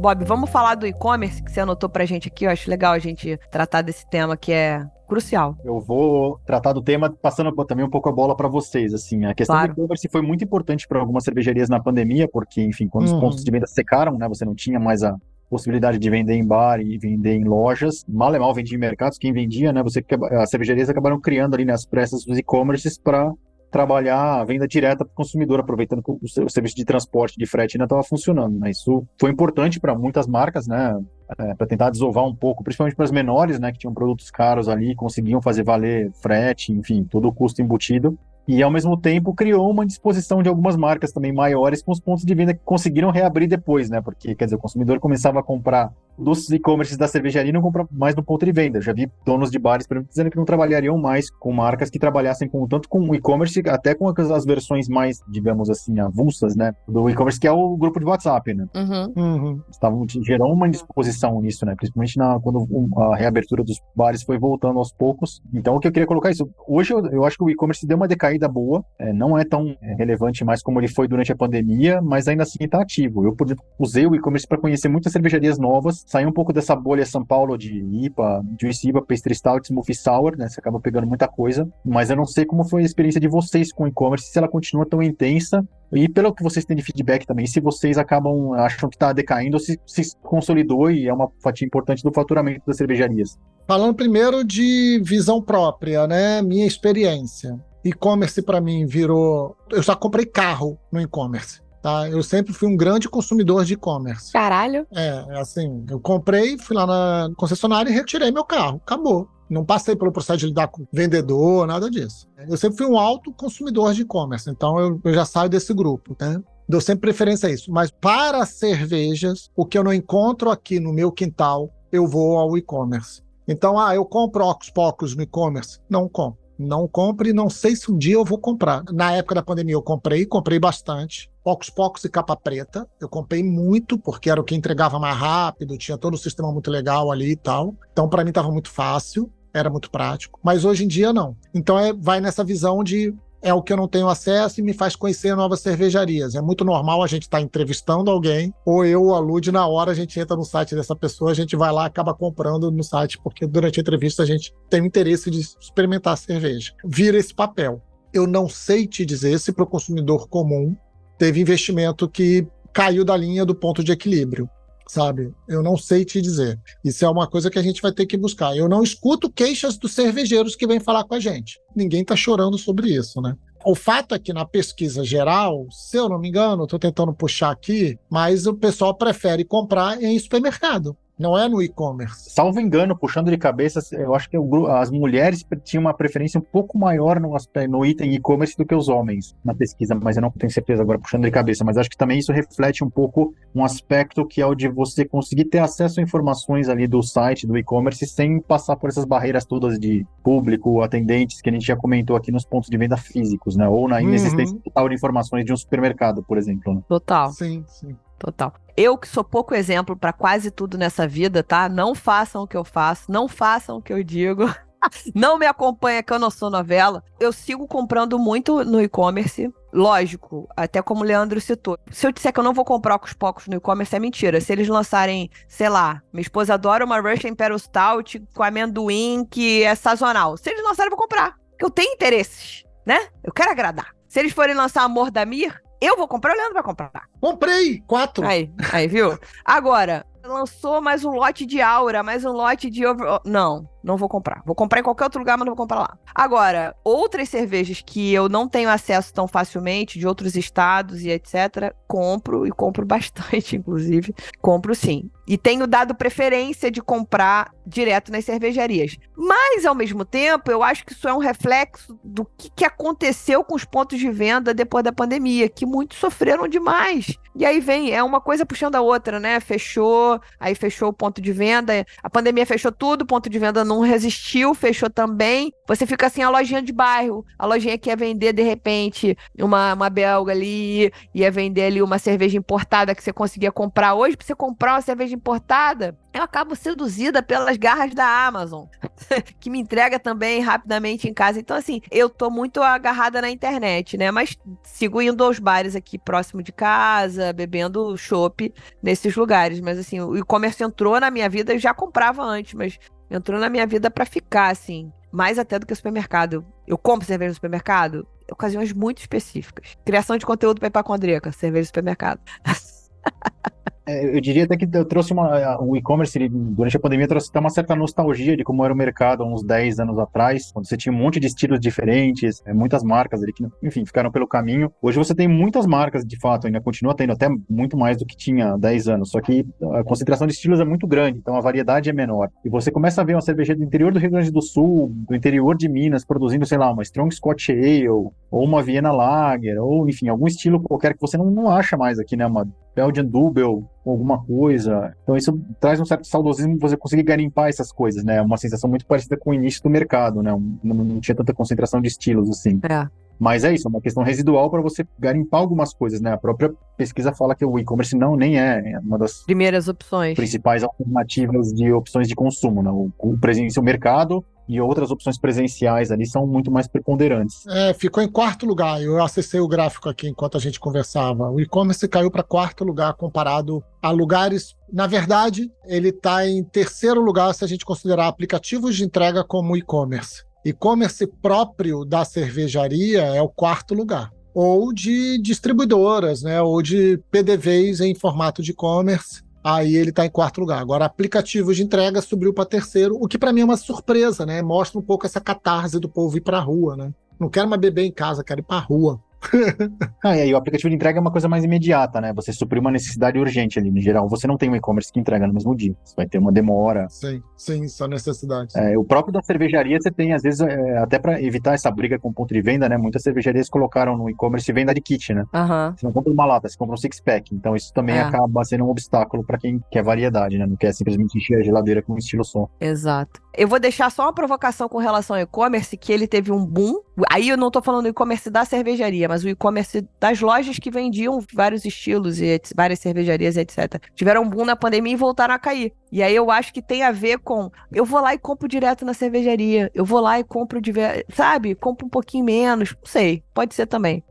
Bob, vamos falar do e-commerce que você anotou pra gente aqui. Eu acho legal a gente tratar desse tema que é crucial. Eu vou tratar do tema passando também um pouco a bola para vocês, assim. A questão claro. do e-commerce foi muito importante para algumas cervejarias na pandemia, porque, enfim, quando uhum. os pontos de venda secaram, né, você não tinha mais a possibilidade de vender em bar e vender em lojas. Mal é mal vendia em mercados, quem vendia, né, você as cervejarias acabaram criando ali nas pressas dos e-commerces para trabalhar a venda direta para o consumidor, aproveitando que o, serviço de transporte, de frete ainda estava funcionando. Né? Isso foi importante para muitas marcas, né? É, para tentar desovar um pouco, principalmente para as menores, né, que tinham produtos caros ali, conseguiam fazer valer frete, enfim, todo o custo embutido. E ao mesmo tempo criou uma disposição de algumas marcas também maiores com os pontos de venda que conseguiram reabrir depois, né? Porque, quer dizer, o consumidor começava a comprar dos e-commerces da cervejaria não compra mais no ponto de venda. já vi donos de bares, por exemplo, dizendo que não trabalhariam mais com marcas que trabalhassem com tanto com o e-commerce, até com as, versões mais, digamos assim, avulsas, né? Do e-commerce, que é o grupo de WhatsApp, né? Uhum. Uhum. Estavam, gerou uma indisposição nisso, né? Principalmente na, quando a reabertura dos bares foi voltando aos poucos. Então, o que eu queria colocar é isso. Hoje eu, eu acho que o e-commerce deu uma decaída boa. É, não é tão é, relevante mais como ele foi durante a pandemia, mas ainda assim está ativo. Eu, por exemplo, usei o e-commerce para conhecer muitas cervejarias novas sair um pouco dessa bolha São Paulo de IPA, Juice IPA, Pastry Stout, Smoothie Sour, né? Você acaba pegando muita coisa. Mas eu não sei como foi a experiência de vocês com e-commerce, se ela continua tão intensa. E pelo que vocês têm de feedback também, se vocês acabam, acham que está decaindo ou se, se consolidou e é uma fatia importante do faturamento das cervejarias. Falando primeiro de visão própria, né? Minha experiência. E-commerce para mim virou. Eu já comprei carro no e-commerce. Tá? Eu sempre fui um grande consumidor de e-commerce. Caralho. É, assim, eu comprei, fui lá na concessionária e retirei meu carro. Acabou. Não passei pelo processo de lidar com vendedor, nada disso. Eu sempre fui um alto consumidor de e-commerce, então eu, eu já saio desse grupo, né? Dou sempre preferência a isso. Mas para cervejas, o que eu não encontro aqui no meu quintal, eu vou ao e-commerce. Então, ah, eu compro Ocos Pocos no e-commerce? Não compro. Não compre, não sei se um dia eu vou comprar. Na época da pandemia eu comprei, comprei bastante. Pocos Pocos e capa preta. Eu comprei muito, porque era o que entregava mais rápido, tinha todo o sistema muito legal ali e tal. Então, para mim, estava muito fácil, era muito prático. Mas hoje em dia, não. Então, é, vai nessa visão de é o que eu não tenho acesso e me faz conhecer novas cervejarias. É muito normal a gente estar tá entrevistando alguém, ou eu ou a Lud, na hora a gente entra no site dessa pessoa, a gente vai lá acaba comprando no site, porque durante a entrevista a gente tem o interesse de experimentar a cerveja. Vira esse papel. Eu não sei te dizer se para o consumidor comum teve investimento que caiu da linha do ponto de equilíbrio sabe? Eu não sei te dizer. Isso é uma coisa que a gente vai ter que buscar. Eu não escuto queixas dos cervejeiros que vêm falar com a gente. Ninguém está chorando sobre isso, né? O fato é que na pesquisa geral, se eu não me engano, estou tentando puxar aqui, mas o pessoal prefere comprar em supermercado. Não é no e-commerce. Salvo engano, puxando de cabeça, eu acho que as mulheres tinham uma preferência um pouco maior no, no item e-commerce do que os homens na pesquisa, mas eu não tenho certeza agora puxando de cabeça. Mas acho que também isso reflete um pouco um aspecto que é o de você conseguir ter acesso a informações ali do site, do e-commerce, sem passar por essas barreiras todas de público, atendentes, que a gente já comentou aqui nos pontos de venda físicos, né? Ou na inexistência uhum. total de informações de um supermercado, por exemplo. Né? Total. Sim, sim. Total. Eu que sou pouco exemplo para quase tudo nessa vida, tá? Não façam o que eu faço, não façam o que eu digo. não me acompanha que eu não sou novela. Eu sigo comprando muito no e-commerce. Lógico, até como o Leandro citou. Se eu disser que eu não vou comprar os pocos no e-commerce, é mentira. Se eles lançarem, sei lá, minha esposa adora uma Russian Imperial Stout com amendoim que é sazonal. Se eles lançarem, eu vou comprar. Eu tenho interesses, né? Eu quero agradar. Se eles forem lançar Amor da Mir, eu vou comprar, o Leandro vai comprar. Comprei! Quatro! Aí, aí, viu? Agora, lançou mais um lote de Aura, mais um lote de Over... Não, não vou comprar. Vou comprar em qualquer outro lugar, mas não vou comprar lá. Agora, outras cervejas que eu não tenho acesso tão facilmente, de outros estados e etc., compro e compro bastante, inclusive. Compro sim. E tenho dado preferência de comprar direto nas cervejarias. Mas, ao mesmo tempo, eu acho que isso é um reflexo do que, que aconteceu com os pontos de venda depois da pandemia, que muitos sofreram demais. E aí vem, é uma coisa puxando a outra, né? Fechou, aí fechou o ponto de venda, a pandemia fechou tudo, o ponto de venda não resistiu, fechou também. Você fica assim, a lojinha de bairro, a lojinha que ia vender, de repente, uma, uma belga ali, ia vender ali uma cerveja importada que você conseguia comprar hoje, pra você comprar uma cerveja importada, eu acabo seduzida pelas garras da Amazon, que me entrega também rapidamente em casa. Então, assim, eu tô muito agarrada na internet, né? Mas sigo indo aos bares aqui próximo de casa, bebendo chopp nesses lugares. Mas, assim, o e-commerce entrou na minha vida, eu já comprava antes, mas entrou na minha vida para ficar, assim. Mais até do que o supermercado. Eu compro cerveja no supermercado ocasiões muito específicas. Criação de conteúdo para hipacondríaca, cerveja no supermercado. É, eu diria até que eu trouxe uma. O e-commerce, durante a pandemia, trouxe até uma certa nostalgia de como era o mercado há uns 10 anos atrás, quando você tinha um monte de estilos diferentes, é, muitas marcas ali que, enfim, ficaram pelo caminho. Hoje você tem muitas marcas, de fato, ainda continua tendo até muito mais do que tinha há 10 anos, só que a concentração de estilos é muito grande, então a variedade é menor. E você começa a ver uma cerveja do interior do Rio Grande do Sul, do interior de Minas, produzindo, sei lá, uma Strong Scotch Ale, ou uma Viena Lager, ou, enfim, algum estilo qualquer que você não, não acha mais aqui, né? Uma Belgian Double, alguma coisa. Então isso traz um certo saudosismo você conseguir garimpar essas coisas, né? Uma sensação muito parecida com o início do mercado, né? Não, não tinha tanta concentração de estilos assim. É. Mas é isso, é uma questão residual para você garimpar algumas coisas, né? A própria pesquisa fala que o e-commerce não nem é uma das primeiras opções, principais alternativas de opções de consumo, né? O, o presencial mercado e outras opções presenciais ali são muito mais preponderantes. É, ficou em quarto lugar. Eu acessei o gráfico aqui enquanto a gente conversava. O e-commerce caiu para quarto lugar comparado a lugares. Na verdade, ele está em terceiro lugar se a gente considerar aplicativos de entrega como e-commerce. E-commerce próprio da cervejaria é o quarto lugar. Ou de distribuidoras, né? Ou de PDVs em formato de e-commerce aí ele está em quarto lugar. Agora, aplicativos de entrega subiu para terceiro, o que para mim é uma surpresa, né? Mostra um pouco essa catarse do povo ir para a rua, né? Não quero mais beber em casa, quero ir para a rua ah, e aí o aplicativo de entrega é uma coisa mais imediata, né? Você suprir uma necessidade urgente ali. No geral, você não tem um e-commerce que entrega no mesmo dia. Você vai ter uma demora. Sim, sim, só necessidade. É, o próprio da cervejaria você tem, às vezes, é, até para evitar essa briga com o ponto de venda, né? Muitas cervejarias colocaram no e-commerce venda de kit, né? Uhum. Você não compra uma lata, você compra um six-pack. Então isso também é. acaba sendo um obstáculo para quem quer variedade, né? Não quer simplesmente encher a geladeira com um estilo só. Exato. Eu vou deixar só uma provocação com relação ao e-commerce, que ele teve um boom. Aí eu não tô falando do e-commerce da cervejaria, mas o e-commerce das lojas que vendiam vários estilos e várias cervejarias, etc. Tiveram um boom na pandemia e voltaram a cair. E aí eu acho que tem a ver com eu vou lá e compro direto na cervejaria. Eu vou lá e compro, diver... sabe? Compro um pouquinho menos. Não sei. Pode ser também.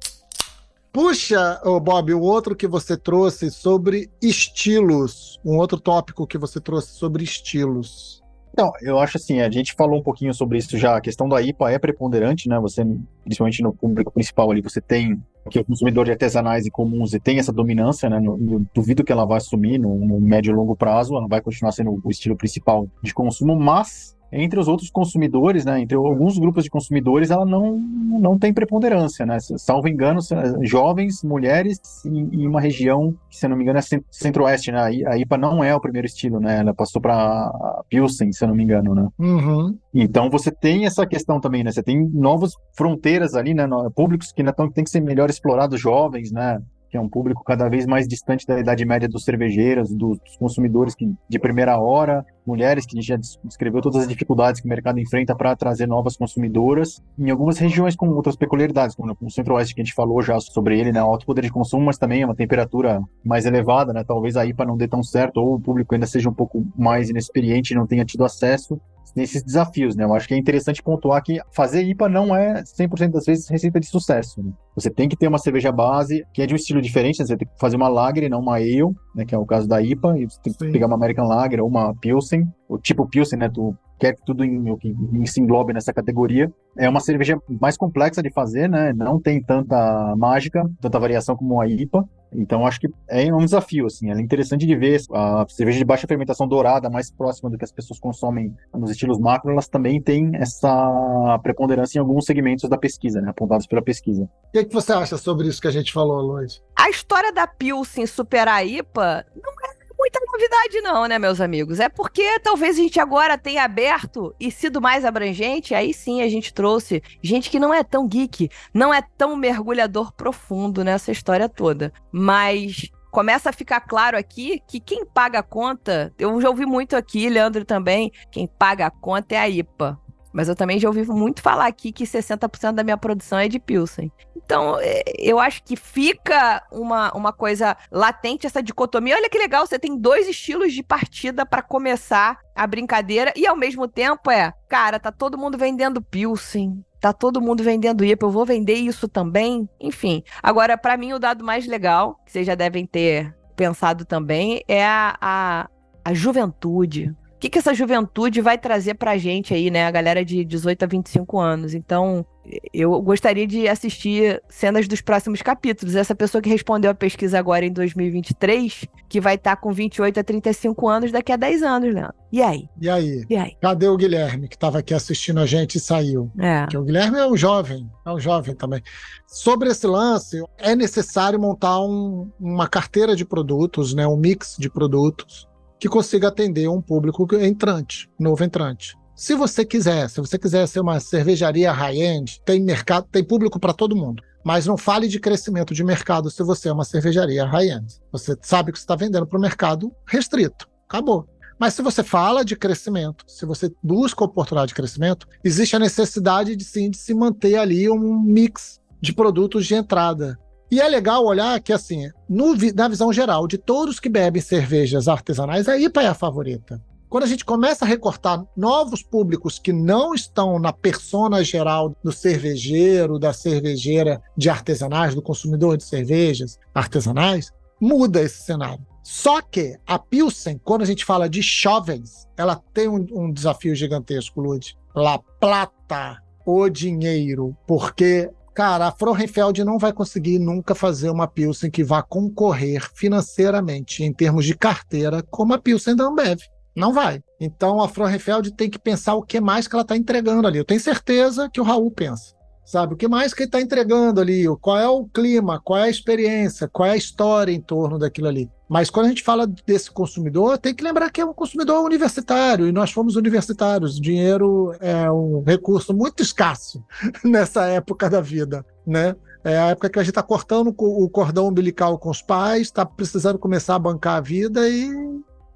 Puxa, oh Bob, o outro que você trouxe sobre estilos. Um outro tópico que você trouxe sobre estilos. Então, eu acho assim, a gente falou um pouquinho sobre isso já, a questão da IPA é preponderante, né? Você, principalmente no público principal ali, você tem que o consumidor de artesanais e comuns e tem essa dominância, né? Eu duvido que ela vai assumir no, no médio e longo prazo, ela vai continuar sendo o estilo principal de consumo, mas entre os outros consumidores, né, entre alguns grupos de consumidores, ela não, não tem preponderância, né? Salvo engano, jovens, mulheres em, uma região que, se eu não me engano, é centro-oeste, né? A IPA não é o primeiro estilo, né? Ela passou para Pilsen, se eu não me engano, né? Uhum. Então você tem essa questão também, né? Você tem novas fronteiras ali, né? Públicos que ainda têm que ser melhor explorados, jovens, né? Que é um público cada vez mais distante da idade média dos cervejeiros, dos consumidores que, de primeira hora, mulheres que a gente já descreveu todas as dificuldades que o mercado enfrenta para trazer novas consumidoras, em algumas regiões com outras peculiaridades, como o centro-oeste que a gente falou já sobre ele, né, alto poder de consumo, mas também é uma temperatura mais elevada, né, talvez a IPA não dê tão certo, ou o público ainda seja um pouco mais inexperiente e não tenha tido acesso, nesses desafios, né? Eu acho que é interessante pontuar que fazer IPA não é 100% das vezes receita de sucesso. Né? Você tem que ter uma cerveja base que é de um estilo diferente, né? você tem que fazer uma lager e não uma ale, né? Que é o caso da IPA, e você tem que Sim. pegar uma American Lager ou uma Pilsen, o tipo Pilsen, né? Tu quer que tudo em, em, se englobe nessa categoria. É uma cerveja mais complexa de fazer, né? Não tem tanta mágica, tanta variação como a IPA. Então acho que é um desafio, assim. É interessante de ver a cerveja de baixa fermentação dourada, mais próxima do que as pessoas consomem nos estilos macro, elas também têm essa preponderância em alguns segmentos da pesquisa, né? Apontados pela pesquisa. O que, é que você acha sobre isso que a gente falou, Luiz? A história da Pilsen superar a IPA não é muita novidade, não, né, meus amigos? É porque talvez a gente agora tenha aberto e sido mais abrangente. Aí sim a gente trouxe gente que não é tão geek, não é tão mergulhador profundo nessa história toda. Mas começa a ficar claro aqui que quem paga a conta, eu já ouvi muito aqui, Leandro também, quem paga a conta é a IPA. Mas eu também já ouvi muito falar aqui que 60% da minha produção é de Pilsen. Então, é, eu acho que fica uma, uma coisa latente essa dicotomia. Olha que legal, você tem dois estilos de partida para começar a brincadeira e ao mesmo tempo é, cara, tá todo mundo vendendo Pilsen, tá todo mundo vendendo IPA, eu vou vender isso também. Enfim, agora para mim o dado mais legal, que vocês já devem ter pensado também, é a, a, a juventude que, que essa juventude vai trazer pra gente aí, né? A galera de 18 a 25 anos. Então, eu gostaria de assistir cenas dos próximos capítulos. Essa pessoa que respondeu a pesquisa agora em 2023, que vai estar tá com 28 a 35 anos daqui a 10 anos, né? E aí? E aí? E aí? Cadê o Guilherme, que estava aqui assistindo a gente e saiu? É. Porque o Guilherme é um jovem, é um jovem também. Sobre esse lance, é necessário montar um, uma carteira de produtos, né? um mix de produtos que consiga atender um público entrante, novo entrante. Se você quiser, se você quiser ser uma cervejaria high-end, tem mercado, tem público para todo mundo. Mas não fale de crescimento de mercado se você é uma cervejaria high-end. Você sabe que você está vendendo para o mercado restrito. Acabou. Mas se você fala de crescimento, se você busca oportunidade de crescimento, existe a necessidade de sim de se manter ali um mix de produtos de entrada. E é legal olhar que, assim, no, na visão geral de todos que bebem cervejas artesanais, a IPA é a favorita. Quando a gente começa a recortar novos públicos que não estão na persona geral do cervejeiro, da cervejeira de artesanais, do consumidor de cervejas artesanais, muda esse cenário. Só que a Pilsen, quando a gente fala de jovens, ela tem um, um desafio gigantesco, Lud. La Plata, o dinheiro, porque Cara, a Frohenfeld não vai conseguir nunca fazer uma Pilsen que vá concorrer financeiramente em termos de carteira como a Pilsen da Ambev. Não vai. Então a Frohenfeld tem que pensar o que mais que ela está entregando ali. Eu tenho certeza que o Raul pensa. Sabe, o que mais que ele está entregando ali? Qual é o clima? Qual é a experiência? Qual é a história em torno daquilo ali? Mas quando a gente fala desse consumidor, tem que lembrar que é um consumidor universitário, e nós fomos universitários. Dinheiro é um recurso muito escasso nessa época da vida, né? É a época que a gente está cortando o cordão umbilical com os pais, está precisando começar a bancar a vida e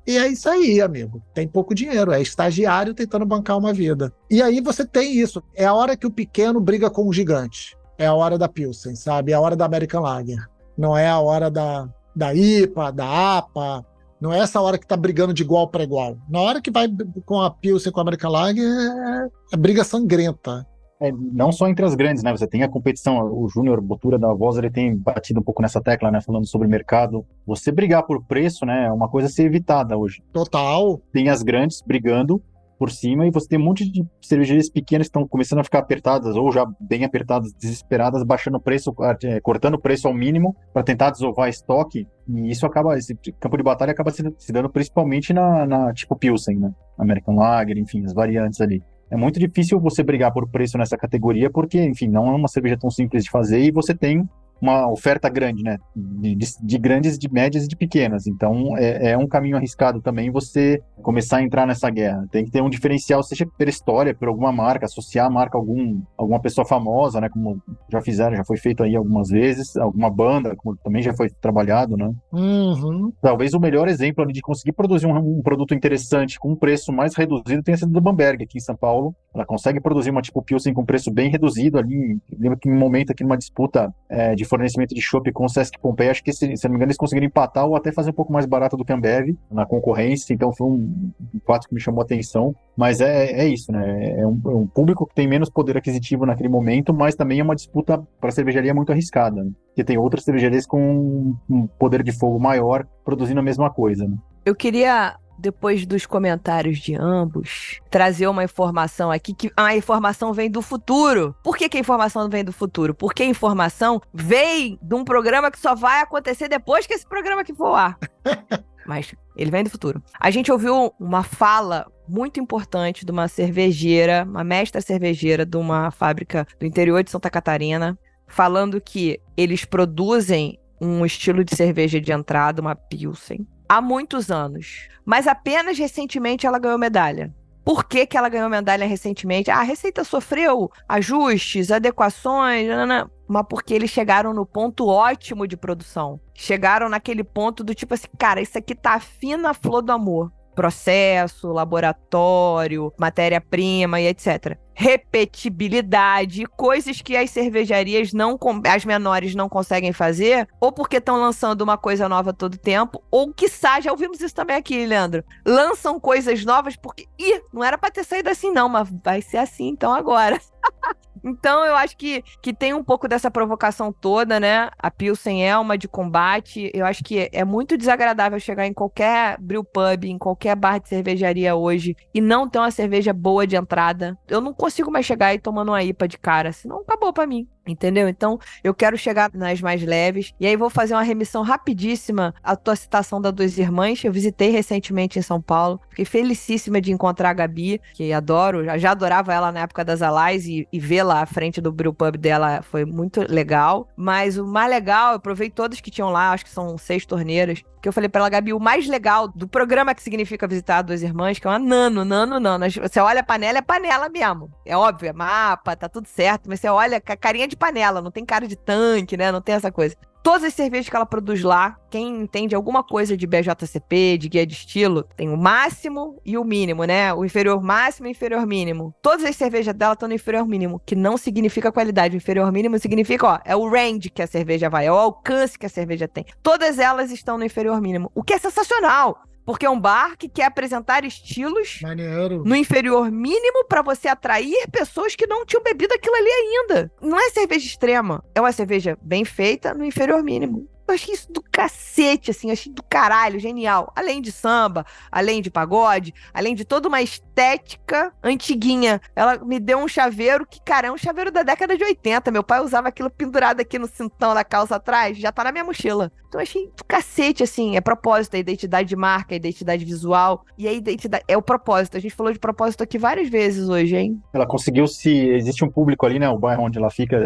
e é isso aí, amigo. Tem pouco dinheiro, é estagiário tentando bancar uma vida. E aí você tem isso. É a hora que o pequeno briga com o gigante. É a hora da Pilsen, sabe? É a hora da American Lager. Não é a hora da, da IPA, da APA. Não é essa hora que tá brigando de igual para igual. Na hora que vai com a Pilsen com a American Lager, é, é briga sangrenta. É, não só entre as grandes, né? Você tem a competição, o Júnior Botura da Voz, ele tem batido um pouco nessa tecla, né? Falando sobre mercado. Você brigar por preço, né? É uma coisa a ser evitada hoje. Total. Tem as grandes brigando, por cima e você tem um monte de cervejarias pequenas que estão começando a ficar apertadas ou já bem apertadas, desesperadas, baixando o preço, é, cortando o preço ao mínimo para tentar desovar estoque. E isso acaba, esse campo de batalha acaba se dando principalmente na, na, tipo Pilsen, né? American Lager, enfim, as variantes ali. É muito difícil você brigar por preço nessa categoria, porque, enfim, não é uma cerveja tão simples de fazer e você tem uma oferta grande, né? De, de, de, grandes, de médias e de pequenas. Então é, é, um caminho arriscado também você começar a entrar nessa guerra. Tem que ter um diferencial, seja pela história, por alguma marca, associar a marca a algum, alguma pessoa famosa, né? Como já fizeram, já foi feito aí algumas vezes, alguma banda, como também já foi trabalhado, né? Uhum. Talvez o melhor exemplo de conseguir produzir um, um, produto interessante com um preço mais reduzido tenha sido do Bamberg aqui em São Paulo. Ela consegue produzir uma tipo Pilsen com preço bem reduzido ali. Lembro que em um momento aqui numa disputa é, de fornecimento de chopp com o Sesc Pompeia, acho que, se, se não me engano, eles conseguiram empatar ou até fazer um pouco mais barato do que a Ambev na concorrência, então foi um, fato que me chamou a atenção. Mas é, é isso, né? É um, é um, público que tem menos poder aquisitivo naquele momento, mas também é uma disputa para a cervejaria muito arriscada, né? porque tem outras cervejarias com um poder de fogo maior produzindo a mesma coisa. Né? Eu queria depois dos comentários de ambos, trazer uma informação aqui que a informação vem do futuro. Por que, que a informação vem do futuro? Porque a informação vem de um programa que só vai acontecer depois que esse programa aqui for ar. Mas ele vem do futuro. A gente ouviu uma fala muito importante de uma cervejeira, uma mestra cervejeira de uma fábrica do interior de Santa Catarina, falando que eles produzem um estilo de cerveja de entrada, uma Pilsen, há muitos anos. Mas apenas recentemente ela ganhou medalha. Por que, que ela ganhou medalha recentemente? Ah, a receita sofreu ajustes, adequações, nanana, mas porque eles chegaram no ponto ótimo de produção. Chegaram naquele ponto do tipo assim, cara, isso aqui tá fina flor do amor processo, laboratório, matéria-prima e etc. Repetibilidade, coisas que as cervejarias não, as menores não conseguem fazer, ou porque estão lançando uma coisa nova todo tempo, ou que já ouvimos isso também aqui, Leandro. Lançam coisas novas porque, ih, não era para ter saído assim não, mas vai ser assim então agora. Então eu acho que, que tem um pouco dessa provocação toda, né? A Pilsen é uma de combate. Eu acho que é muito desagradável chegar em qualquer brew pub, em qualquer bar de cervejaria hoje e não ter uma cerveja boa de entrada. Eu não consigo mais chegar e tomando uma IPA de cara, senão acabou para mim. Entendeu? Então, eu quero chegar nas mais leves. E aí, vou fazer uma remissão rapidíssima à tua citação da Duas Irmãs. Eu visitei recentemente em São Paulo. Fiquei felicíssima de encontrar a Gabi, que adoro. Já, já adorava ela na época das Alais e, e vê-la à frente do brewpub dela foi muito legal. Mas o mais legal, eu provei todas que tinham lá, acho que são seis torneiras. Que eu falei pra ela, Gabi, o mais legal do programa que significa visitar Duas Irmãs, que é uma nano, nano, nano. Você olha a panela, é panela mesmo. É óbvio, é mapa, tá tudo certo. Mas você olha a carinha de panela, não tem cara de tanque, né? Não tem essa coisa. Todas as cervejas que ela produz lá, quem entende alguma coisa de BJCP, de guia de estilo, tem o máximo e o mínimo, né? O inferior máximo e inferior mínimo. Todas as cervejas dela estão no inferior mínimo, que não significa qualidade. O inferior mínimo significa, ó, é o range que a cerveja vai, é o alcance que a cerveja tem. Todas elas estão no inferior mínimo, o que é sensacional. Porque é um bar que quer apresentar estilos Maneiro. no inferior mínimo para você atrair pessoas que não tinham bebido aquilo ali ainda. Não é cerveja extrema, é uma cerveja bem feita no inferior mínimo. Eu achei isso do cacete, assim, achei do caralho, genial. Além de samba, além de pagode, além de toda uma estética antiguinha. Ela me deu um chaveiro que, cara, é um chaveiro da década de 80. Meu pai usava aquilo pendurado aqui no cintão da calça atrás, já tá na minha mochila. Então eu achei do cacete, assim, é propósito, é identidade de marca, é identidade visual. E a identidade é o propósito. A gente falou de propósito aqui várias vezes hoje, hein? Ela conseguiu se. Existe um público ali, né? O bairro onde ela fica,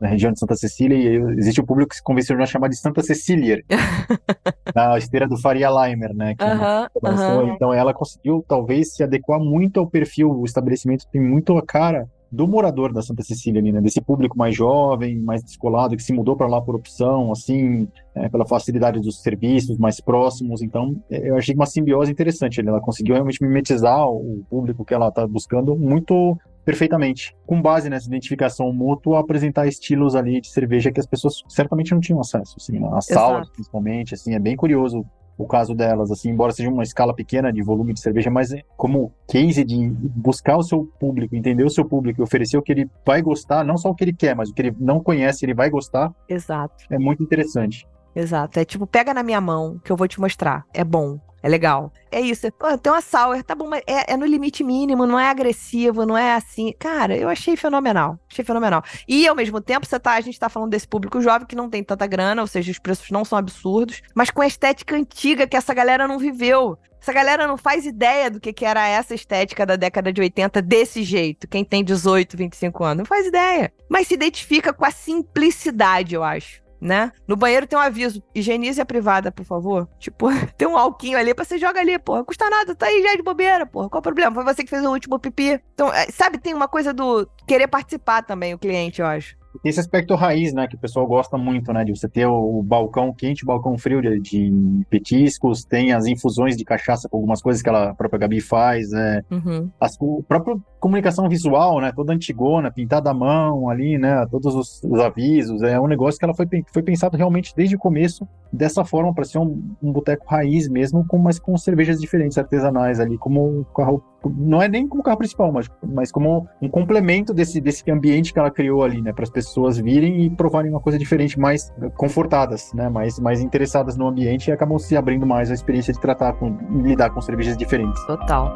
na região de Santa Cecília, e existe um público que se convenceu a chamar de Santa Cecília. na esteira do Faria Limer, né? Que é Então ela conseguiu, talvez, se adequar muito ao perfil. O estabelecimento tem muito a cara do morador da Santa Cecília ali, né? Desse público mais jovem, mais descolado, que se mudou para lá por opção, assim, é, pela facilidade dos serviços mais próximos. Então, é, eu achei uma simbiose interessante. Ela conseguiu realmente mimetizar o público que ela está buscando muito perfeitamente, com base nessa identificação mútua, apresentar estilos ali de cerveja que as pessoas certamente não tinham acesso, assim, né? as salas, Exato. principalmente, assim, é bem curioso o caso delas, assim, embora seja uma escala pequena de volume de cerveja, mas como case de buscar o seu público, entender o seu público e oferecer o que ele vai gostar, não só o que ele quer, mas o que ele não conhece, ele vai gostar, Exato, é muito interessante. exato. É tipo, pega na minha mão que eu vou te mostrar. É bom. É legal. É isso. Pô, tem uma sour, tá bom, mas é, é no limite mínimo, não é agressivo, não é assim. Cara, eu achei fenomenal. Achei fenomenal. E ao mesmo tempo, você tá, a gente tá falando desse público jovem que não tem tanta grana, ou seja, os preços não são absurdos, mas com a estética antiga que essa galera não viveu. Essa galera não faz ideia do que, que era essa estética da década de 80 desse jeito. Quem tem 18, 25 anos, não faz ideia. Mas se identifica com a simplicidade, eu acho né? No banheiro tem um aviso, higienize a privada, por favor. Tipo, tem um alquinho ali pra você joga ali, porra. Custa nada, tá aí já de bobeira, porra. Qual o problema? Foi você que fez o último pipi. Então, é, sabe, tem uma coisa do querer participar também, o cliente, eu acho. Tem esse aspecto raiz, né, que o pessoal gosta muito, né, de você ter o balcão quente, o balcão frio de, de petiscos, tem as infusões de cachaça com algumas coisas que ela, a própria Gabi faz, né, Uhum. as, o própria comunicação visual, né, toda antigona, pintada à mão ali, né, todos os, os avisos, é um negócio que ela foi, foi pensado realmente desde o começo dessa forma para ser um, um boteco raiz mesmo, com, mas com cervejas diferentes, artesanais ali, como um carro, não é nem como carro principal, mas, mas como um complemento desse, desse ambiente que ela criou ali, né, para as pessoas pessoas virem e provarem uma coisa diferente, mais confortadas, né? Mais, mais interessadas no ambiente e acabam se abrindo mais a experiência de tratar com lidar com cervejas diferentes. Total.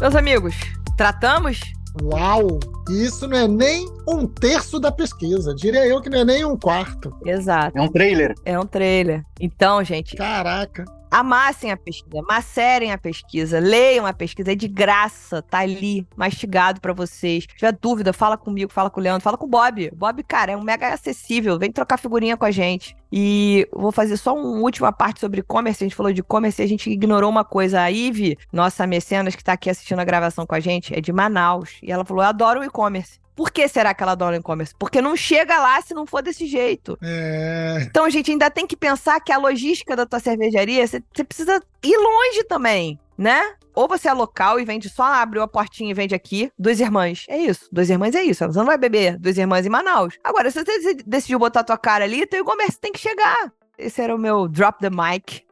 Meus amigos, tratamos? Uau! Isso não é nem um terço da pesquisa. Diria eu que não é nem um quarto. Exato. É um trailer. É um trailer. Então, gente, Caraca. Amassem a pesquisa, macerem a pesquisa, leiam a pesquisa, é de graça, tá ali, mastigado pra vocês. Se tiver dúvida, fala comigo, fala com o Leandro, fala com o Bob. Bob, cara, é um mega acessível, vem trocar figurinha com a gente. E vou fazer só uma última parte sobre e-commerce, a gente falou de e-commerce e a gente ignorou uma coisa. A Ive, nossa mecenas que tá aqui assistindo a gravação com a gente, é de Manaus, e ela falou, eu adoro o e-commerce. Por que será que ela adora o e-commerce? Porque não chega lá se não for desse jeito. É. Então, gente, ainda tem que pensar que a logística da tua cervejaria, você precisa ir longe também, né? Ou você é local e vende só, abriu a portinha e vende aqui, duas irmãs. É isso. Duas irmãs é isso. Você não vai beber duas irmãs em Manaus. Agora, se você dec- decidiu botar tua cara ali, teu e-commerce tem que chegar. Esse era o meu drop the mic.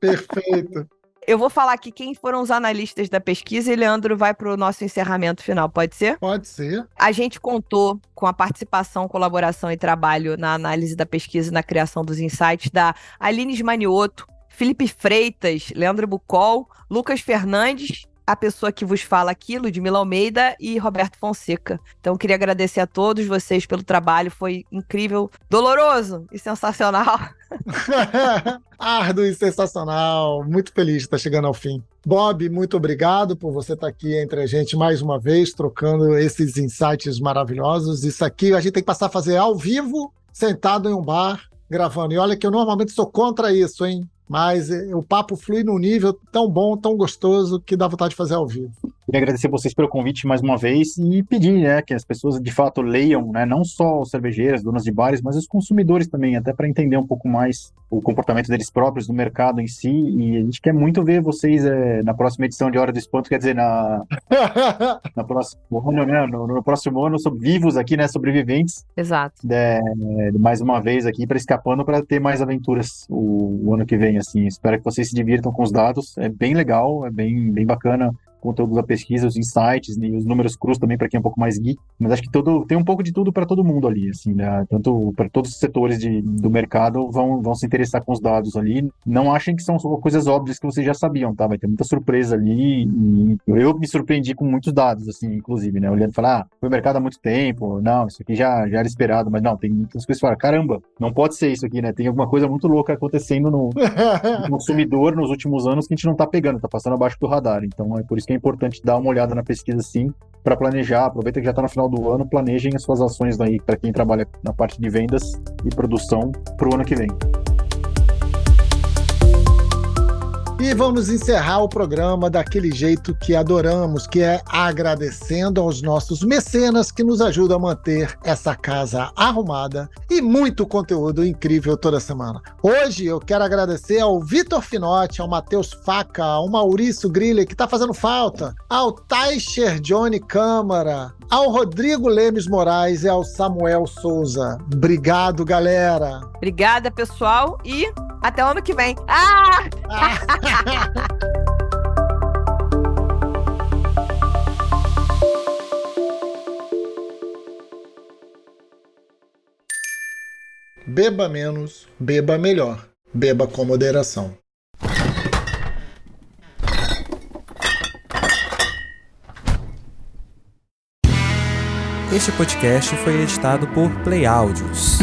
Perfeito. Eu vou falar aqui quem foram os analistas da pesquisa e Leandro vai pro nosso encerramento final, pode ser? Pode ser. A gente contou com a participação, colaboração e trabalho na análise da pesquisa e na criação dos insights da Aline Manioto, Felipe Freitas, Leandro Bucol, Lucas Fernandes, a pessoa que vos fala aqui, Ludmila Almeida e Roberto Fonseca. Então, queria agradecer a todos vocês pelo trabalho, foi incrível, doloroso e sensacional. Árduo e sensacional. Muito feliz de estar chegando ao fim. Bob, muito obrigado por você estar aqui entre a gente mais uma vez, trocando esses insights maravilhosos. Isso aqui a gente tem que passar a fazer ao vivo, sentado em um bar, gravando. E olha que eu normalmente sou contra isso, hein? Mas eh, o papo flui num nível tão bom, tão gostoso, que dá vontade de fazer ao vivo. Queria agradecer vocês pelo convite mais uma vez e pedir né, que as pessoas de fato leiam, né, não só os cervejeiros, donas de bares, mas os consumidores também, até para entender um pouco mais o comportamento deles próprios no mercado em si. E a gente quer muito ver vocês é, na próxima edição de Hora do Espanto, quer dizer, na, na próxima, ano, né, no, no próximo ano, sobre, vivos aqui, né, sobreviventes, Exato. é, mais uma vez aqui para escapando para ter mais aventuras o, o ano que vem. Assim, espero que vocês se divirtam com os dados. É bem legal, é bem, bem bacana conteúdo da pesquisa, os insights e os números crus também para quem é um pouco mais geek. Mas acho que todo, tem um pouco de tudo para todo mundo ali, assim, né? Tanto para todos os setores de, do mercado vão, vão se interessar com os dados ali. Não achem que são coisas óbvias que vocês já sabiam, tá? Vai ter muita surpresa ali. Eu me surpreendi com muitos dados, assim, inclusive, né? Olhando e falar, ah, foi mercado há muito tempo, não, isso aqui já, já era esperado, mas não, tem muitas coisas que falam, caramba, não pode ser isso aqui, né? Tem alguma coisa muito louca acontecendo no, no consumidor nos últimos anos que a gente não tá pegando, tá passando abaixo do radar. Então é por isso que é importante dar uma olhada na pesquisa sim, para planejar. Aproveita que já tá no final do ano, planejem as suas ações aí para quem trabalha na parte de vendas e produção para o ano que vem. E vamos encerrar o programa daquele jeito que adoramos, que é agradecendo aos nossos mecenas que nos ajudam a manter essa casa arrumada e muito conteúdo incrível toda semana. Hoje eu quero agradecer ao Vitor Finotti, ao Matheus Faca, ao Maurício Griller, que está fazendo falta, ao Taicher Johnny Câmara, ao Rodrigo Lemes Moraes e ao Samuel Souza. Obrigado, galera! Obrigada, pessoal, e até o ano que vem. Ah! Beba menos, beba melhor. Beba com moderação. Este podcast foi editado por Play Áudios.